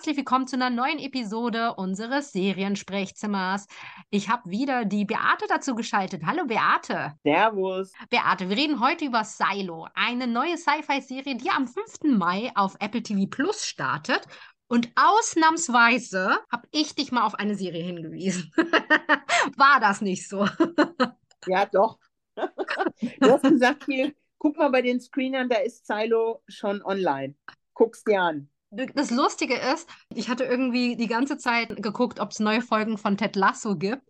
herzlich willkommen zu einer neuen Episode unseres Seriensprechzimmers. Ich habe wieder die Beate dazu geschaltet. Hallo Beate. Servus. Beate, wir reden heute über Silo, eine neue Sci-Fi-Serie, die am 5. Mai auf Apple TV Plus startet. Und ausnahmsweise habe ich dich mal auf eine Serie hingewiesen. War das nicht so? ja, doch. Du hast gesagt, hier, guck mal bei den Screenern, da ist Silo schon online. Guck's dir an. Das Lustige ist, ich hatte irgendwie die ganze Zeit geguckt, ob es neue Folgen von Ted Lasso gibt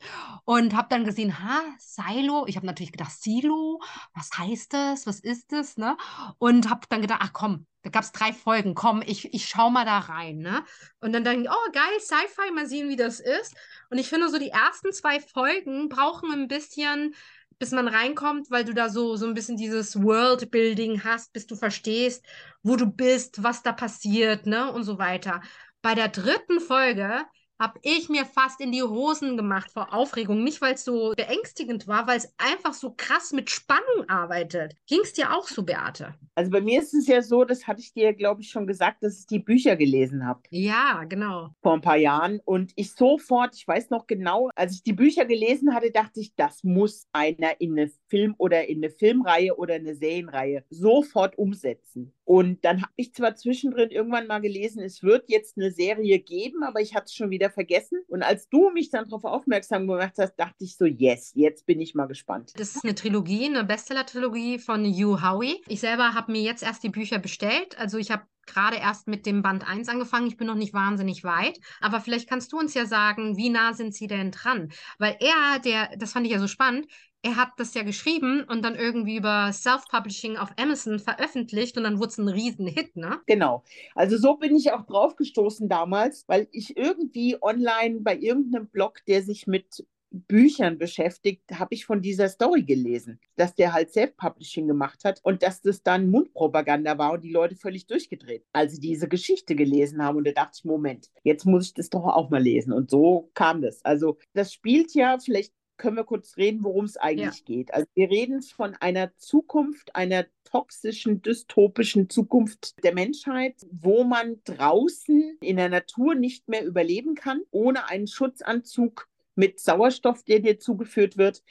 und habe dann gesehen, ha, Silo. Ich habe natürlich gedacht, Silo, was heißt das? Was ist das? Ne? Und habe dann gedacht, ach komm, da gab es drei Folgen, komm, ich, ich schau mal da rein. Ne? Und dann dachte ich, oh geil, Sci-Fi, mal sehen, wie das ist. Und ich finde so, die ersten zwei Folgen brauchen ein bisschen bis man reinkommt, weil du da so, so ein bisschen dieses Worldbuilding hast, bis du verstehst, wo du bist, was da passiert, ne, und so weiter. Bei der dritten Folge habe ich mir fast in die Hosen gemacht vor Aufregung. Nicht, weil es so beängstigend war, weil es einfach so krass mit Spannung arbeitet. Ging es dir auch so, Beate? Also bei mir ist es ja so, das hatte ich dir, glaube ich, schon gesagt, dass ich die Bücher gelesen habe. Ja, genau. Vor ein paar Jahren. Und ich sofort, ich weiß noch genau, als ich die Bücher gelesen hatte, dachte ich, das muss einer in eine Film- oder in eine Filmreihe oder eine Serienreihe sofort umsetzen. Und dann habe ich zwar zwischendrin irgendwann mal gelesen, es wird jetzt eine Serie geben, aber ich hatte es schon wieder vergessen. Und als du mich dann darauf aufmerksam gemacht hast, dachte ich so, yes, jetzt bin ich mal gespannt. Das ist eine Trilogie, eine Bestseller-Trilogie von Hugh Howey. Ich selber habe mir jetzt erst die Bücher bestellt. Also ich habe gerade erst mit dem Band 1 angefangen. Ich bin noch nicht wahnsinnig weit. Aber vielleicht kannst du uns ja sagen, wie nah sind sie denn dran? Weil er, der, das fand ich ja so spannend, er hat das ja geschrieben und dann irgendwie über Self-Publishing auf Amazon veröffentlicht und dann wurde es ein Riesenhit, ne? Genau. Also so bin ich auch drauf gestoßen damals, weil ich irgendwie online bei irgendeinem Blog, der sich mit Büchern beschäftigt, habe ich von dieser Story gelesen, dass der halt Self-Publishing gemacht hat und dass das dann Mundpropaganda war und die Leute völlig durchgedreht, als sie diese Geschichte gelesen haben. Und da dachte ich, Moment, jetzt muss ich das doch auch mal lesen. Und so kam das. Also das spielt ja, vielleicht können wir kurz reden, worum es eigentlich ja. geht. Also wir reden von einer Zukunft, einer toxischen, dystopischen Zukunft der Menschheit, wo man draußen in der Natur nicht mehr überleben kann, ohne einen Schutzanzug mit Sauerstoff, der dir zugeführt wird.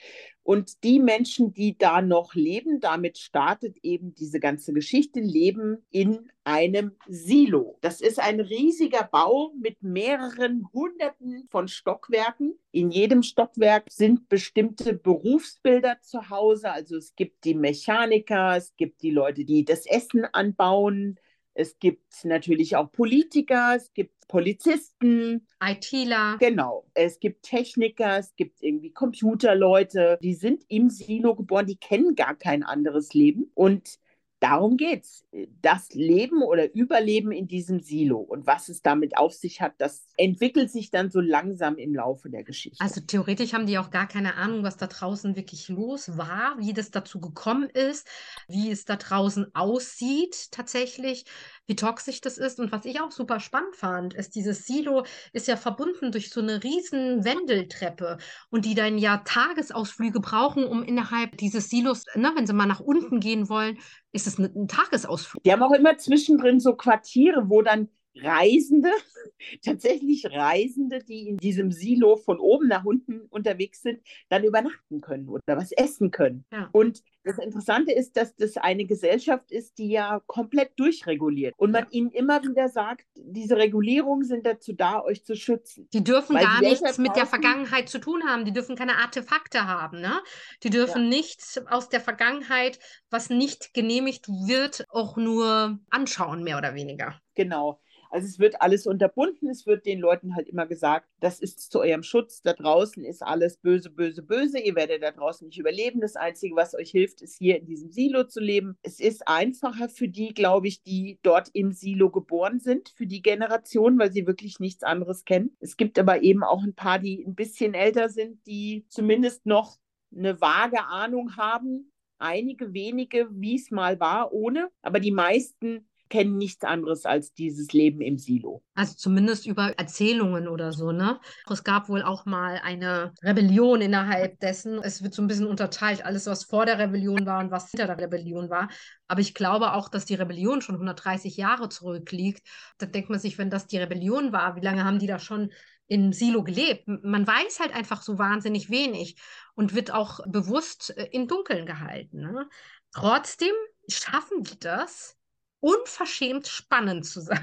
Und die Menschen, die da noch leben, damit startet eben diese ganze Geschichte, leben in einem Silo. Das ist ein riesiger Bau mit mehreren Hunderten von Stockwerken. In jedem Stockwerk sind bestimmte Berufsbilder zu Hause. Also es gibt die Mechaniker, es gibt die Leute, die das Essen anbauen, es gibt natürlich auch Politiker, es gibt Polizisten, ITler. Genau. Es gibt Techniker, es gibt irgendwie Computerleute, die sind im Silo geboren, die kennen gar kein anderes Leben. Und darum geht's. Das Leben oder Überleben in diesem Silo und was es damit auf sich hat, das entwickelt sich dann so langsam im Laufe der Geschichte. Also theoretisch haben die auch gar keine Ahnung, was da draußen wirklich los war, wie das dazu gekommen ist, wie es da draußen aussieht tatsächlich, wie toxisch das ist. Und was ich auch super spannend fand, ist, dieses Silo ist ja verbunden durch so eine riesen Wendeltreppe und die dann ja Tagesausflüge brauchen, um innerhalb dieses Silos, ne, wenn sie mal nach unten gehen wollen, ist es ein Tagesausflug. Die haben auch immer zwischendrin so Quartiere, wo dann Reisende, tatsächlich Reisende, die in diesem Silo von oben nach unten unterwegs sind, dann übernachten können oder was essen können. Ja. Und das Interessante ist, dass das eine Gesellschaft ist, die ja komplett durchreguliert und man ja. ihnen immer wieder sagt, diese Regulierungen sind dazu da, euch zu schützen. Die dürfen Weil gar nichts mit der Vergangenheit zu tun haben, die dürfen keine Artefakte haben, ne? Die dürfen ja. nichts aus der Vergangenheit, was nicht genehmigt wird, auch nur anschauen, mehr oder weniger. Genau. Also es wird alles unterbunden, es wird den Leuten halt immer gesagt, das ist zu eurem Schutz, da draußen ist alles böse, böse, böse, ihr werdet da draußen nicht überleben. Das Einzige, was euch hilft, ist hier in diesem Silo zu leben. Es ist einfacher für die, glaube ich, die dort im Silo geboren sind, für die Generation, weil sie wirklich nichts anderes kennen. Es gibt aber eben auch ein paar, die ein bisschen älter sind, die zumindest noch eine vage Ahnung haben, einige wenige, wie es mal war, ohne. Aber die meisten kennen nichts anderes als dieses Leben im Silo. Also zumindest über Erzählungen oder so, ne? Es gab wohl auch mal eine Rebellion innerhalb dessen. Es wird so ein bisschen unterteilt, alles, was vor der Rebellion war und was hinter der Rebellion war. Aber ich glaube auch, dass die Rebellion schon 130 Jahre zurückliegt. Da denkt man sich, wenn das die Rebellion war, wie lange haben die da schon im Silo gelebt? Man weiß halt einfach so wahnsinnig wenig und wird auch bewusst äh, im Dunkeln gehalten. Ne? Trotzdem schaffen die das, unverschämt spannend zu sein.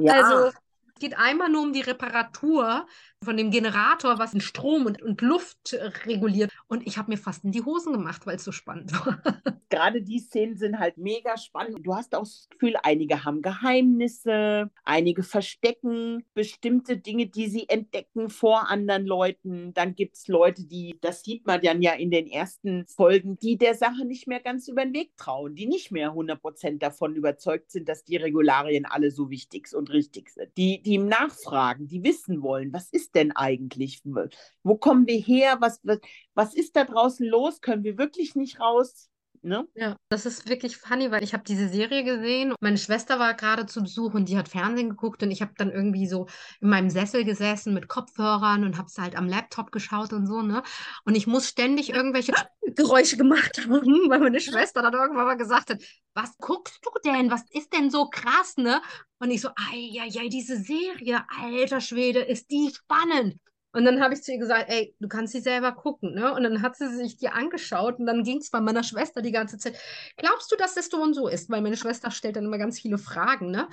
Ja. Also geht einmal nur um die Reparatur von dem Generator, was Strom und, und Luft reguliert. Und ich habe mir fast in die Hosen gemacht, weil es so spannend war. Gerade die Szenen sind halt mega spannend. Du hast auch das Gefühl, einige haben Geheimnisse, einige verstecken bestimmte Dinge, die sie entdecken vor anderen Leuten. Dann gibt es Leute, die, das sieht man dann ja in den ersten Folgen, die der Sache nicht mehr ganz über den Weg trauen, die nicht mehr 100% davon überzeugt sind, dass die Regularien alle so wichtig und richtig sind. Die, die nachfragen, die wissen wollen, was ist denn eigentlich? Wo kommen wir her? Was, was, was ist da draußen los? Können wir wirklich nicht raus? Ne? Ja, das ist wirklich funny, weil ich habe diese Serie gesehen. Meine Schwester war gerade zu Besuch und die hat Fernsehen geguckt und ich habe dann irgendwie so in meinem Sessel gesessen mit Kopfhörern und habe es halt am Laptop geschaut und so, ne? Und ich muss ständig irgendwelche Geräusche gemacht haben, weil meine Schwester dann irgendwann mal gesagt hat, was guckst du denn? Was ist denn so krass, ne? Und ich so, ja, ja, diese Serie, alter Schwede, ist die spannend. Und dann habe ich zu ihr gesagt, ey, du kannst sie selber gucken, ne? Und dann hat sie sich die angeschaut und dann ging es bei meiner Schwester die ganze Zeit, glaubst du, dass das so und so ist? Weil meine Schwester stellt dann immer ganz viele Fragen, ne?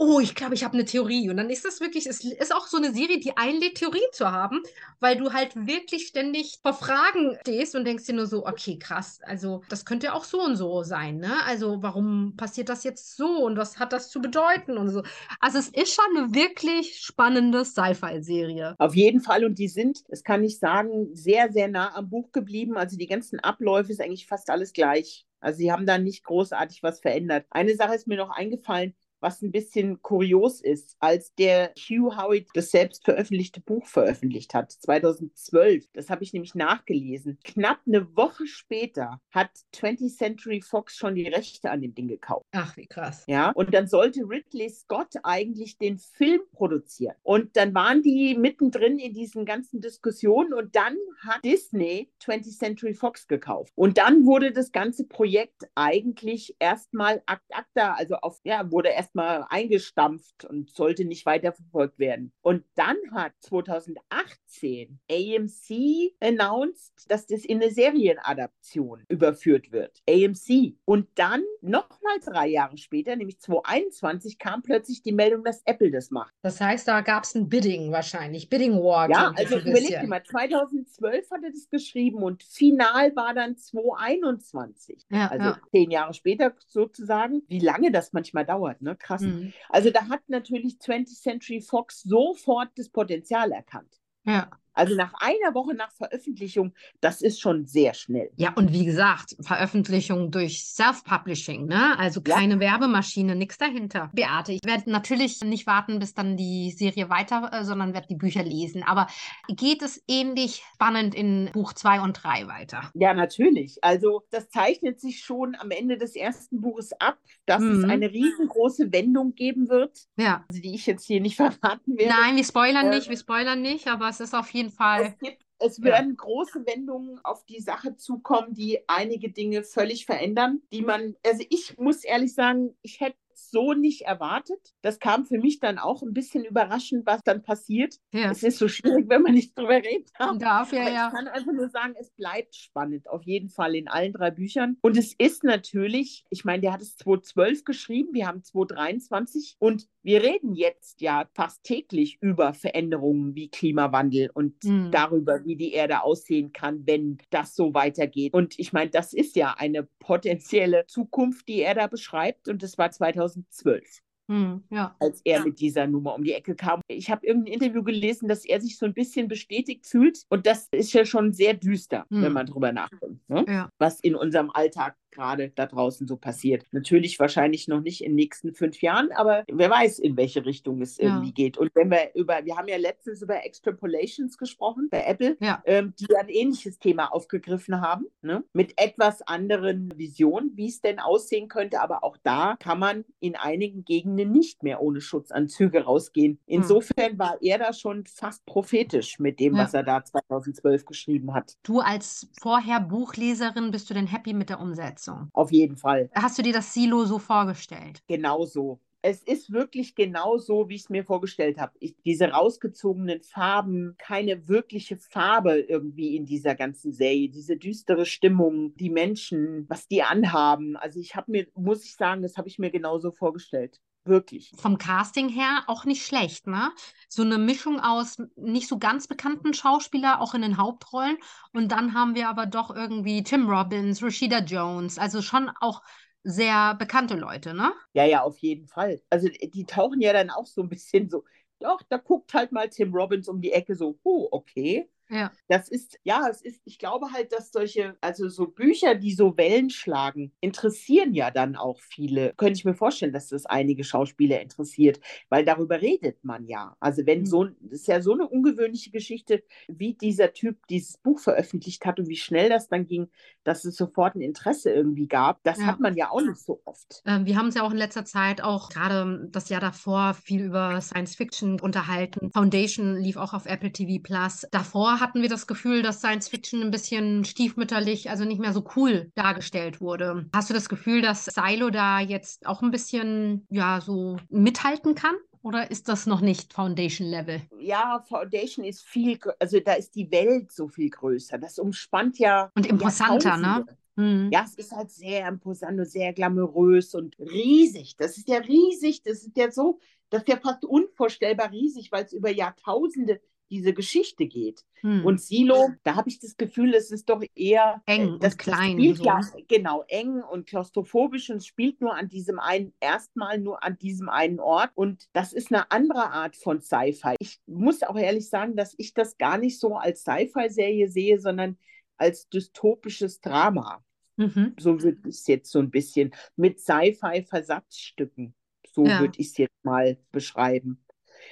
Oh, ich glaube, ich habe eine Theorie. Und dann ist das wirklich, es ist auch so eine Serie, die einlädt, Theorien zu haben, weil du halt wirklich ständig vor Fragen stehst und denkst dir nur so, okay, krass, also das könnte auch so und so sein, ne? Also warum passiert das jetzt so und was hat das zu bedeuten und so. Also es ist schon eine wirklich spannende Sci-Fi-Serie. Auf jeden Fall und die sind, das kann ich sagen, sehr, sehr nah am Buch geblieben. Also die ganzen Abläufe ist eigentlich fast alles gleich. Also sie haben da nicht großartig was verändert. Eine Sache ist mir noch eingefallen, was ein bisschen kurios ist, als der Hugh Howitt das selbst veröffentlichte Buch veröffentlicht hat, 2012. Das habe ich nämlich nachgelesen. Knapp eine Woche später hat 20th Century Fox schon die Rechte an dem Ding gekauft. Ach, wie krass. Ja, und dann sollte Ridley Scott eigentlich den Film produzieren. Und dann waren die mittendrin in diesen ganzen Diskussionen und dann hat Disney 20th Century Fox gekauft. Und dann wurde das ganze Projekt eigentlich erstmal Akt Acta, also auf, ja, wurde erst erstmal eingestampft und sollte nicht weiterverfolgt werden. Und dann hat 2018 AMC announced, dass das in eine Serienadaption überführt wird. AMC. Und dann nochmal drei Jahre später, nämlich 2021, kam plötzlich die Meldung, dass Apple das macht. Das heißt, da gab es ein Bidding wahrscheinlich, Bidding War. Ja, also überleg dir mal, 2012 hat er das geschrieben und final war dann 2021. Ja, also ja. zehn Jahre später sozusagen. Wie lange das manchmal dauert, ne? Krass. Mhm. Also da hat natürlich 20th Century Fox sofort das Potenzial erkannt. Ja. Also nach einer Woche nach Veröffentlichung, das ist schon sehr schnell. Ja, und wie gesagt, Veröffentlichung durch Self-Publishing, ne? Also keine ja. Werbemaschine, nichts dahinter. Beate, ich werde natürlich nicht warten, bis dann die Serie weiter, äh, sondern werde die Bücher lesen. Aber geht es ähnlich spannend in Buch 2 und 3 weiter? Ja, natürlich. Also das zeichnet sich schon am Ende des ersten Buches ab, dass mhm. es eine riesengroße Wendung geben wird. Ja. Also die ich jetzt hier nicht verraten werde. Nein, wir spoilern äh, nicht, wir spoilern nicht, aber es ist auf jeden jeden Fall. Es, gibt, es werden ja. große Wendungen auf die Sache zukommen, die einige Dinge völlig verändern, die man, also ich muss ehrlich sagen, ich hätte so nicht erwartet. Das kam für mich dann auch ein bisschen überraschend, was dann passiert. Ja. Es ist so schwierig, wenn man nicht drüber reden darf. ja, ja. Ich kann einfach nur sagen, es bleibt spannend, auf jeden Fall in allen drei Büchern. Und es ist natürlich, ich meine, der hat es 2012 geschrieben, wir haben 2023 und wir reden jetzt ja fast täglich über Veränderungen wie Klimawandel und mhm. darüber, wie die Erde aussehen kann, wenn das so weitergeht. Und ich meine, das ist ja eine potenzielle Zukunft, die er da beschreibt. Und das war 2012. Hm, ja. als er mit dieser Nummer um die Ecke kam. Ich habe irgendein Interview gelesen, dass er sich so ein bisschen bestätigt fühlt. Und das ist ja schon sehr düster, hm. wenn man drüber nachdenkt, ne? ja. was in unserem Alltag gerade da draußen so passiert. Natürlich wahrscheinlich noch nicht in den nächsten fünf Jahren, aber wer weiß, in welche Richtung es irgendwie Ja. geht. Und wenn wir über, wir haben ja letztens über Extrapolations gesprochen bei Apple, Ja. ähm, die ein ähnliches Thema aufgegriffen haben, ne? mit etwas anderen Visionen, wie es denn aussehen könnte. Aber auch da kann man in einigen Gegenden nicht mehr ohne Schutzanzüge rausgehen. Insofern war er da schon fast prophetisch mit dem, Ja. was er da 2012 geschrieben hat. Du als vorher Buchleserin, bist du denn happy mit der Umsetzung? Auf jeden Fall. Hast du dir das Silo so vorgestellt? Genauso. Es ist wirklich genau so, wie ich es mir vorgestellt habe. Ich, diese rausgezogenen Farben, keine wirkliche Farbe irgendwie in dieser ganzen Serie, diese düstere Stimmung, die Menschen, was die anhaben. Also ich habe mir, muss ich sagen, das habe ich mir genauso vorgestellt. Wirklich. Vom Casting her auch nicht schlecht, ne? So eine Mischung aus nicht so ganz bekannten Schauspieler auch in den Hauptrollen und dann haben wir aber doch irgendwie Tim Robbins, Rashida Jones, also schon auch sehr bekannte Leute, ne? Ja, ja, auf jeden Fall. Also die tauchen ja dann auch so ein bisschen so, doch, da guckt halt mal Tim Robbins um die Ecke so, oh, okay. Ja. Das ist, ja, es ist, ich glaube halt, dass solche, also so Bücher, die so Wellen schlagen, interessieren ja dann auch viele. Könnte ich mir vorstellen, dass das einige Schauspieler interessiert, weil darüber redet man ja. Also wenn Mhm. so, das ist ja so eine ungewöhnliche Geschichte, wie dieser Typ dieses Buch veröffentlicht hat und wie schnell das dann ging, dass es sofort ein Interesse irgendwie gab. Das Ja. hat man ja auch nicht so oft. Ähm, wir haben uns ja auch in letzter Zeit auch gerade das Jahr davor viel über Science Fiction unterhalten. Foundation lief auch auf Apple TV Plus. Davor hatten wir das Gefühl, dass Science Fiction ein bisschen stiefmütterlich, also nicht mehr so cool dargestellt wurde. Hast du das Gefühl, dass Silo da jetzt auch ein bisschen, ja, so mithalten kann? Oder ist das noch nicht Foundation-Level? ja, Foundation ist viel, also da ist die Welt so viel größer. Das umspannt ja Und imposanter, ne? Mhm. Ja, es ist halt sehr imposant und sehr glamourös und riesig. Das ist ja riesig, das ist ja so, das ist ja fast unvorstellbar riesig, weil es über Jahrtausende diese Geschichte geht. Mhm. Und Silo, da habe ich das Gefühl, es ist doch eher Eng äh, und das, klein Das so, ja ne? genau eng und klaustrophobisch und spielt nur an diesem einen, erstmal nur an diesem einen Ort. Und das ist eine andere Art von Sci-Fi. Ich muss auch ehrlich sagen, dass ich das gar nicht so als Sci-Fi-Serie sehe, sondern als dystopisches Drama. Mhm. So würde ich es jetzt so ein bisschen mit Sci-Fi-Versatzstücken, so Ja. würde ich es jetzt mal beschreiben.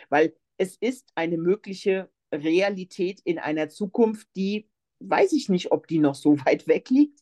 Weil es ist eine mögliche Realität in einer Zukunft, die weiß ich nicht, ob die noch so weit weg liegt.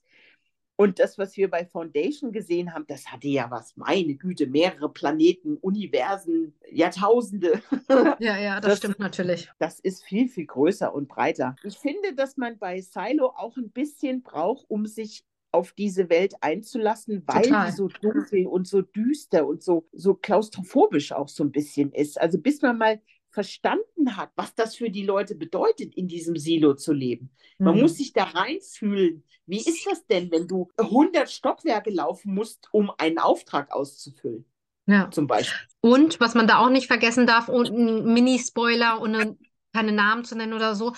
Und das, was wir bei Foundation gesehen haben, das hatte ja was, meine Güte, mehrere Planeten, Universen, Jahrtausende. Ja, ja, das, Das- stimmt natürlich. Das ist viel, viel größer und breiter. Ich finde, dass man bei Silo auch ein bisschen braucht, um sich auf diese Welt einzulassen, weil Total. die so dunkel und so düster und so, so klaustrophobisch auch so ein bisschen ist. Also bis man mal verstanden hat, was das für die Leute bedeutet, in diesem Silo zu leben. Man Mhm. muss sich da reinfühlen. Wie ist das denn, wenn du 100 Stockwerke laufen musst, um einen Auftrag auszufüllen, Ja. zum Beispiel? Und was man da auch nicht vergessen darf, und ein Mini-Spoiler, ohne keine Namen zu nennen oder so,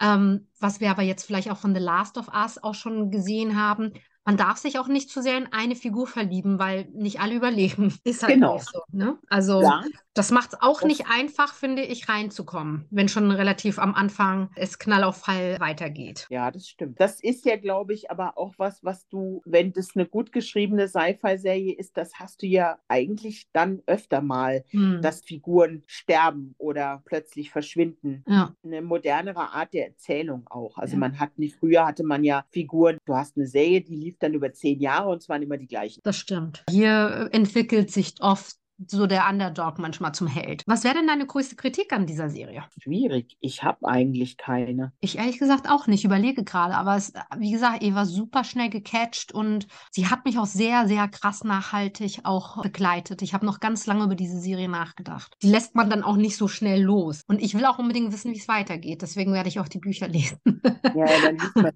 ähm, was wir aber jetzt vielleicht auch von The Last of Us auch schon gesehen haben, man darf sich auch nicht zu sehr in eine Figur verlieben, weil nicht alle überleben. Ist halt Genau. so, ne? Also Ja, das macht es auch nicht einfach, finde ich, reinzukommen, wenn schon relativ am Anfang es Knall auf Fall weitergeht. Ja, das stimmt. Das ist ja, glaube ich, aber auch was, was du, wenn das eine gut geschriebene Sci-Fi-Serie ist, das hast du ja eigentlich dann öfter mal, Hm. dass Figuren sterben oder plötzlich verschwinden. Ja, Eine modernere Art der Erzählung auch. Also Ja. man hat nicht, früher hatte man ja Figuren, du hast eine Serie, die lief dann über zehn Jahre und es waren immer die gleichen. das stimmt. Hier äh, entwickelt sich oft so der Underdog manchmal zum Held. Was wäre denn deine größte Kritik an dieser Serie? Schwierig. Ich habe eigentlich keine. Ich ehrlich gesagt auch nicht, überlege gerade, aber es, wie gesagt, Eva super schnell gecatcht und sie hat mich auch sehr, sehr krass nachhaltig auch begleitet. Ich habe noch ganz lange über diese Serie nachgedacht. Die lässt man dann auch nicht so schnell los. Und ich will auch unbedingt wissen, wie es weitergeht. Deswegen werde ich auch die Bücher lesen. Ja, dann liest man.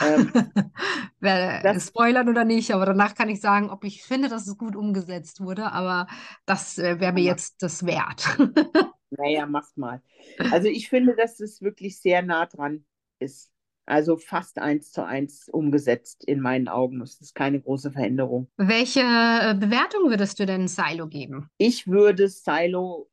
Ähm, Das- spoilern oder nicht, aber danach kann ich sagen, ob ich finde, dass es gut umgesetzt wurde, aber das äh, wäre mir jetzt das wert. Naja, mach's mal. Also ich finde, dass es wirklich sehr nah dran ist. Also fast eins zu eins umgesetzt in meinen Augen. Es ist keine große Veränderung. Welche äh, Bewertung würdest du denn Silo geben? Ich würde Silo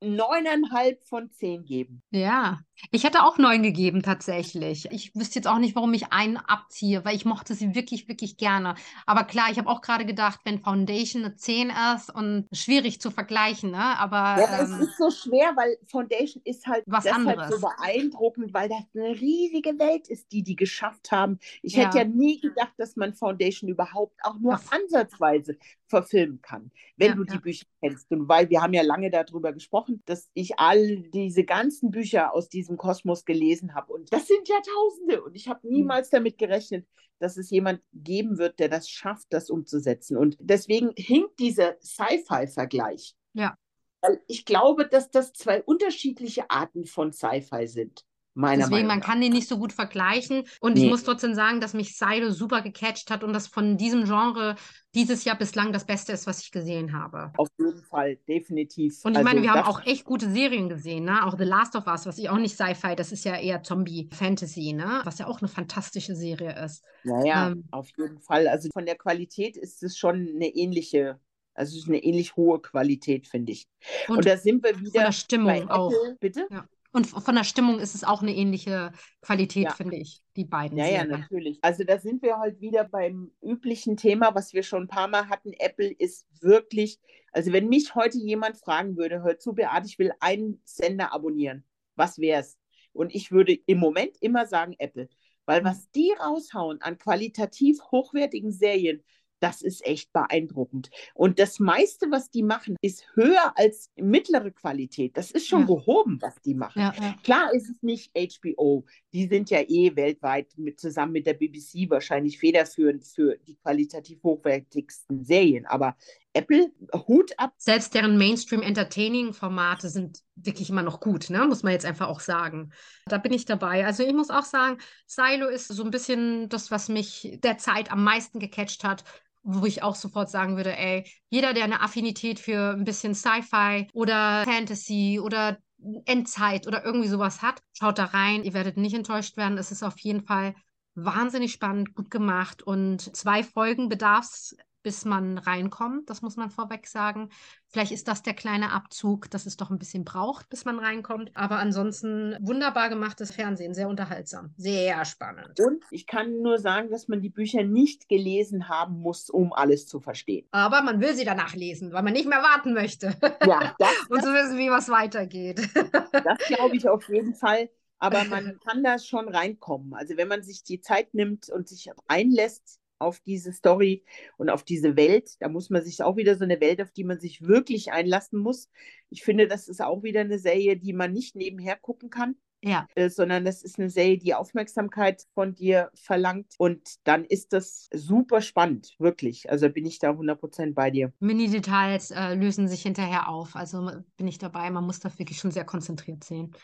neuneinhalb von zehn geben. Ja, ich hätte auch neun gegeben tatsächlich. Ich wüsste jetzt auch nicht, warum ich einen abziehe, weil ich mochte sie wirklich, wirklich gerne. Aber klar, ich habe auch gerade gedacht, wenn Foundation eine 10 ist und schwierig zu vergleichen, ne? Aber Ja, ähm, es ist so schwer, weil Foundation ist halt Was deshalb anderes. so beeindruckend, weil das eine riesige Welt ist, die die geschafft haben. Ich Ja. hätte ja nie gedacht, dass man Foundation überhaupt auch nur Ja. ansatzweise verfilmen kann, wenn Ja, du die ja. Bücher kennst. Und weil wir haben ja lange darüber gesprochen, dass ich all diese ganzen Bücher aus diesem Kosmos gelesen habe. Und das sind ja Tausende. Und ich habe niemals damit gerechnet, dass es jemand geben wird, der das schafft, das umzusetzen. Und deswegen hinkt dieser Sci-Fi-Vergleich. Ja. Weil ich glaube, dass das zwei unterschiedliche Arten von Sci-Fi sind. Meiner Deswegen, Meinung man nach. kann den nicht so gut vergleichen. Und ich Nee. muss trotzdem sagen, dass mich Silo super gecatcht hat und das von diesem Genre dieses Jahr bislang das Beste ist, was ich gesehen habe. Auf jeden Fall, definitiv. Und ich Also meine, wir haben auch echt gute Serien gesehen, ne? Auch The Last of Us, was ich auch nicht Sci-Fi, das ist ja eher Zombie-Fantasy, ne? Was ja auch eine fantastische Serie ist. Naja, ähm, auf jeden Fall. Also von der Qualität ist es schon eine ähnliche, also es ist eine ähnlich hohe Qualität, finde ich. Und, Und da sind wir von wieder der Stimmung bei auch. Apple, bitte? Und von der Stimmung ist es auch eine ähnliche Qualität, Ja. finde ich, die beiden Ja, ja, Serien. natürlich. Also da sind wir halt wieder beim üblichen Thema, was wir schon ein paar Mal hatten. Apple ist wirklich, also wenn mich heute jemand fragen würde, hör zu, Beate, ich will einen Sender abonnieren, was wär's? Und ich würde im Moment immer sagen Apple, weil was die raushauen an qualitativ hochwertigen Serien, das ist echt beeindruckend. Und das meiste, was die machen, ist höher als mittlere Qualität. Das ist schon Ja. gehoben, was die machen. Ja, ja. Klar ist es nicht HBO. Die sind ja eh weltweit mit, zusammen mit der BBC wahrscheinlich federführend für die qualitativ hochwertigsten Serien. Aber Apple, Hut ab. Selbst deren Mainstream-Entertaining-Formate sind wirklich immer noch gut, ne? Muss man jetzt einfach auch sagen. Da bin ich dabei. Also ich muss auch sagen, Silo ist so ein bisschen das, was mich derzeit am meisten gecatcht hat, wo ich auch sofort sagen würde, ey, jeder, der eine Affinität für ein bisschen Sci-Fi oder Fantasy oder Endzeit oder irgendwie sowas hat, schaut da rein. Ihr werdet nicht enttäuscht werden. Es ist auf jeden Fall wahnsinnig spannend, gut gemacht und zwei Folgen bedarf es, bis man reinkommt. Das muss man vorweg sagen. Vielleicht ist das der kleine Abzug, dass es doch ein bisschen braucht, bis man reinkommt. Aber ansonsten wunderbar gemachtes Fernsehen, sehr unterhaltsam, sehr spannend. Und ich kann nur sagen, dass man die Bücher nicht gelesen haben muss, um alles zu verstehen. Aber man will sie danach lesen, weil man nicht mehr warten möchte. Ja, das, Und zu wissen, wie was weitergeht. das glaube ich auf jeden Fall. Aber man kann da schon reinkommen. Also wenn man sich die Zeit nimmt und sich einlässt auf diese Story und auf diese Welt, da muss man sich auch wieder so eine Welt, auf die man sich wirklich einlassen muss. Ich finde, das ist auch wieder eine Serie, die man nicht nebenher gucken kann. ja, äh, sondern das ist eine Serie, die Aufmerksamkeit von dir verlangt. Und dann ist das super spannend, wirklich. Also bin ich da 100% bei dir. Mini-Details äh, lösen sich hinterher auf. Also bin ich dabei. Man muss das wirklich schon sehr konzentriert sehen.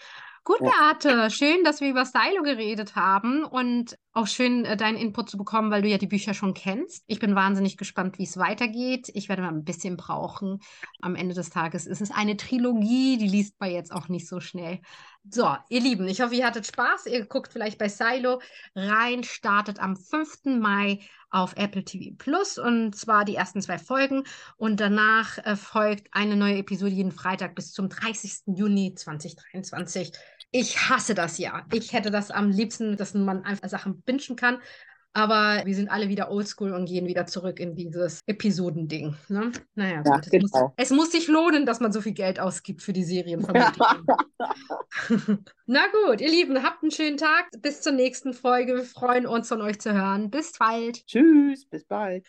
Gut. Beate, schön, dass wir über Stylo geredet haben und auch schön, äh, deinen Input zu bekommen, weil du ja die Bücher schon kennst. Ich bin wahnsinnig gespannt, wie es weitergeht. Ich werde mal ein bisschen brauchen. Am Ende des Tages ist es eine Trilogie, die liest man jetzt auch nicht so schnell. So, ihr Lieben, ich hoffe, ihr hattet Spaß. Ihr guckt vielleicht bei Silo rein, startet am 5. Mai auf Apple TV Plus und zwar die ersten zwei Folgen und danach äh, folgt eine neue Episode jeden Freitag bis zum 30. Juni 2023. Ich hasse das ja. Ich hätte das am liebsten, dass man einfach Sachen bingen kann. Aber wir sind alle wieder oldschool und gehen wieder zurück in dieses Episodending. Ne? Naja, Ja, gut. Es, muss, genau. es muss sich lohnen, dass man so viel Geld ausgibt für die Serien. ich. Na gut, ihr Lieben, habt einen schönen Tag. Bis zur nächsten Folge. Wir freuen uns, von euch zu hören. Bis bald. Tschüss, bis bald.